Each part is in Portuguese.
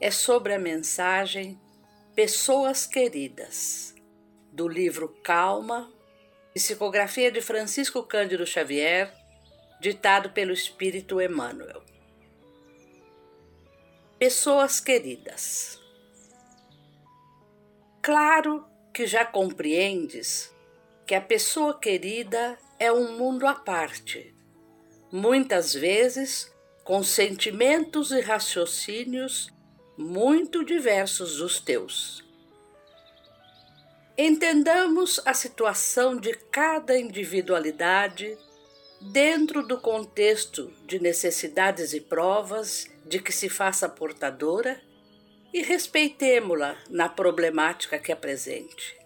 é sobre a mensagem Pessoas Queridas, do livro Calma, psicografia de Francisco Cândido Xavier, ditado pelo Espírito Emmanuel. Pessoas queridas. Claro que já compreendes que a pessoa querida é um mundo à parte, muitas vezes com sentimentos e raciocínios muito diversos dos teus. Entendamos a situação de cada individualidade dentro do contexto de necessidades e provas de que se faça portadora e respeitemo-la na problemática que apresente.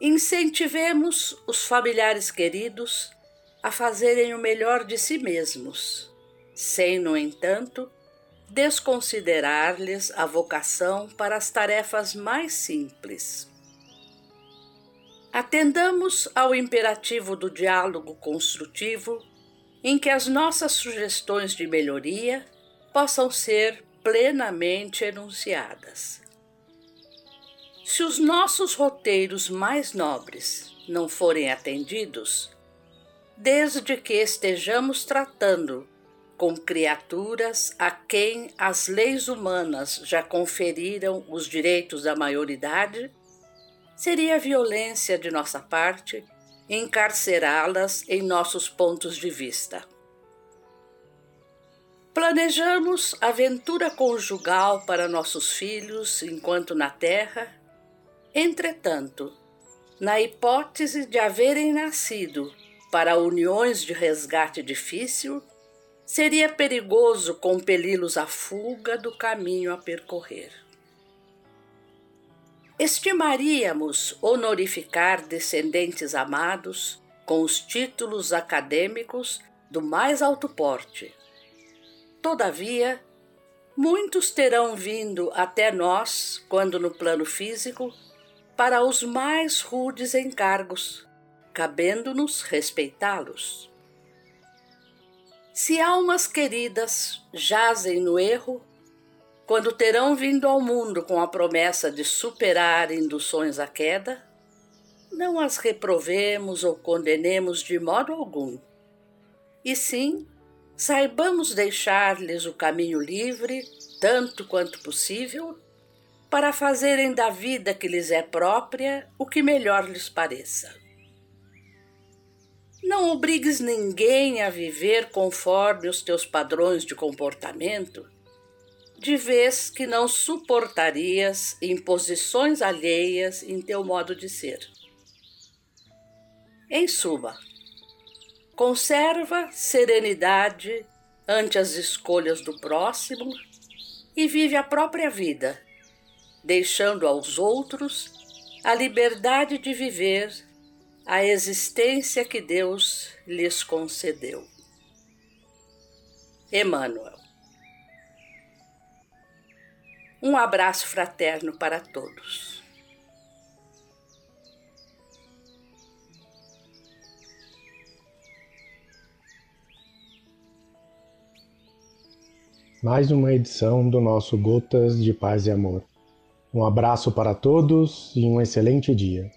Incentivemos os familiares queridos a fazerem o melhor de si mesmos, sem, no entanto, desconsiderar-lhes a vocação para as tarefas mais simples. Atendamos ao imperativo do diálogo construtivo, em que as nossas sugestões de melhoria possam ser plenamente enunciadas. Se os nossos roteiros mais nobres não forem atendidos, desde que estejamos tratando com criaturas a quem as leis humanas já conferiram os direitos da maioridade, seria violência de nossa parte encarcerá-las em nossos pontos de vista. Planejamos aventura conjugal para nossos filhos enquanto na Terra. Entretanto, na hipótese de haverem nascido para uniões de resgate difícil, seria perigoso compeli-los à fuga do caminho a percorrer. Estimaríamos honorificar descendentes amados com os títulos acadêmicos do mais alto porte. Todavia, muitos terão vindo até nós, quando no plano físico, para os mais rudes encargos, cabendo-nos respeitá-los. Se almas queridas jazem no erro, quando terão vindo ao mundo com a promessa de superar induções à queda, não as reprovemos ou condenemos de modo algum. E sim, saibamos deixar-lhes o caminho livre, tanto quanto possível, para fazerem da vida que lhes é própria o que melhor lhes pareça. Não obrigues ninguém a viver conforme os teus padrões de comportamento, de vez que não suportarias imposições alheias em teu modo de ser. Em suma, conserva serenidade ante as escolhas do próximo e vive a própria vida, deixando aos outros a liberdade de viver a existência que Deus lhes concedeu. Emmanuel. Um abraço fraterno para todos. Mais uma edição do nosso Gotas de Paz e Amor. Um abraço para todos e um excelente dia.